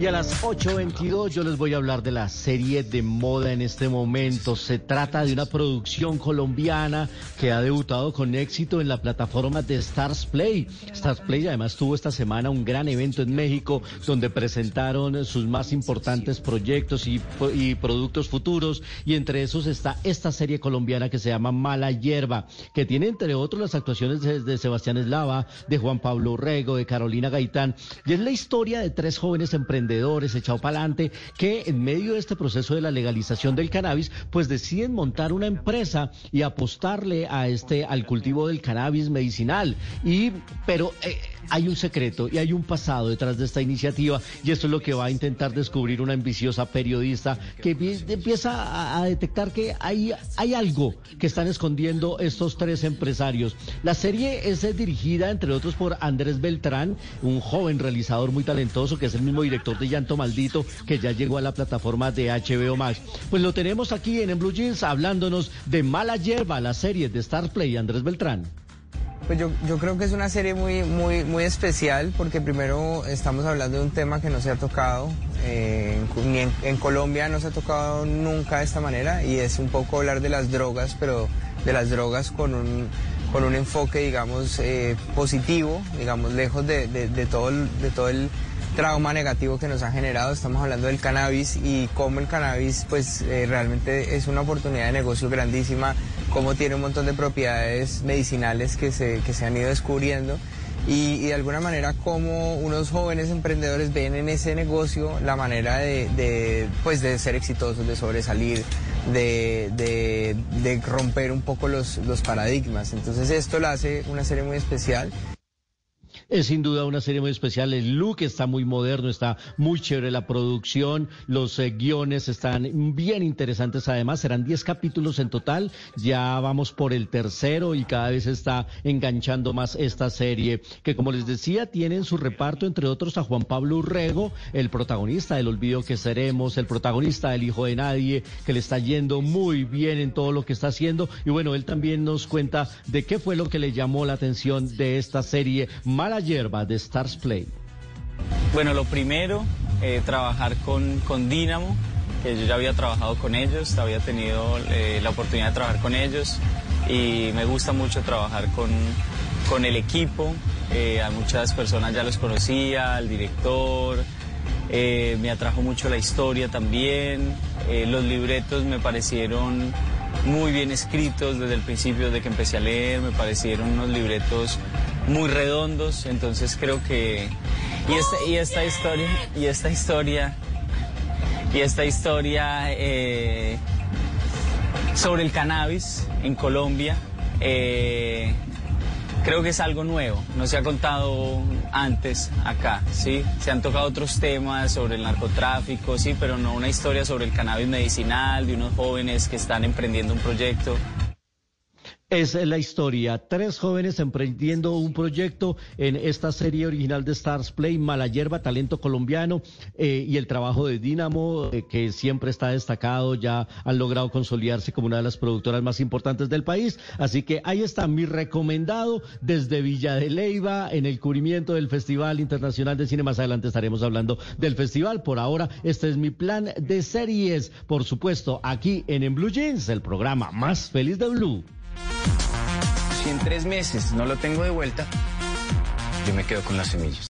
Y a las 8.22 yo les voy a hablar de la serie de moda en este momento. Se trata de una producción colombiana que ha debutado con éxito en la plataforma de Stars Play. Stars Play además tuvo esta semana un gran evento en México donde presentaron sus más importantes proyectos y, productos futuros y entre esos está esta serie colombiana que se llama Mala Hierba, que tiene entre otros las actuaciones de, Sebastián Eslava, de Juan Pablo Urrego, de Carolina Gaitán y es la historia de tres jóvenes emprendedores echados para adelante que en medio de este proceso de la legalización del cannabis, pues deciden montar una empresa y apostarle a este al cultivo del cannabis medicinal. Y pero eh, hay un secreto y hay un pasado detrás de esta iniciativa y esto es lo que va a intentar descubrir una ambiciosa periodista que empieza a, detectar que hay, hay algo que están escondiendo estos tres empresarios. La serie es dirigida, entre otros, por Andrés Beltrán, un joven realizador muy talentoso que es el mismo director de Llanto Maldito que ya llegó a la plataforma de HBO Max. Pues lo tenemos aquí en, en Blue Jeans hablándonos de Mala Hierba, la serie de Star Play, Andrés Beltrán. Pues yo, yo, creo que es una serie muy, muy, muy especial porque primero estamos hablando de un tema que no se ha tocado, eh, ni en, en, Colombia no se ha tocado nunca de esta manera y es un poco hablar de las drogas, pero de las drogas con un, con un enfoque, digamos, eh, positivo, digamos, lejos de, de, de, todo de todo el trauma negativo que nos ha generado. Estamos hablando del cannabis y cómo el cannabis, pues, eh, realmente es una oportunidad de negocio grandísima cómo tiene un montón de propiedades medicinales que se, que se han ido descubriendo y, de alguna manera cómo unos jóvenes emprendedores ven en ese negocio la manera de, de pues de ser exitosos, de sobresalir, de, de, de romper un poco los, los paradigmas. Entonces esto lo hace una serie muy especial. Es sin duda una serie muy especial. El look está muy moderno, está muy chévere la producción, los eh, guiones están bien interesantes. Además, serán 10 capítulos en total. Ya vamos por el tercero y cada vez está enganchando más esta serie, que como les decía, tiene en su reparto, entre otros, a Juan Pablo Urrego, el protagonista del Olvido que Seremos, el protagonista del Hijo de Nadie, que le está yendo muy bien en todo lo que está haciendo. Y bueno, él también nos cuenta de qué fue lo que le llamó la atención de esta serie. Hierba de Stars Play? Bueno, lo primero, eh, trabajar con, con Dynamo, que yo ya había trabajado con ellos, había tenido eh, la oportunidad de trabajar con ellos y me gusta mucho trabajar con, con el equipo. Eh, a muchas personas ya los conocía, al director, me atrajo mucho la historia también, los libretos me parecieron muy bien escritos desde el principio de que empecé a leer, me parecieron unos libretos muy redondos, entonces creo que y esta, y esta historia y esta historia y esta historia eh, sobre el cannabis en Colombia eh, creo que es algo nuevo, no se ha contado antes acá, ¿sí? Se han tocado otros temas sobre el narcotráfico, sí, pero no una historia sobre el cannabis medicinal, de unos jóvenes que están emprendiendo un proyecto es la historia. Tres jóvenes emprendiendo un proyecto en esta serie original de Stars Play, Mala Hierba, talento colombiano, eh, y el trabajo de Dynamo, eh, que siempre está destacado, ya han logrado consolidarse como una de las productoras más importantes del país. Así que ahí está mi recomendado desde Villa de Leyva, en el cubrimiento del Festival Internacional de Cine. Más adelante estaremos hablando del festival. Por ahora, este es mi plan de series. Por supuesto, aquí en, en Blue Jeans, el programa más feliz de Blue. Si en tres meses no lo tengo de vuelta, yo me quedo con las semillas.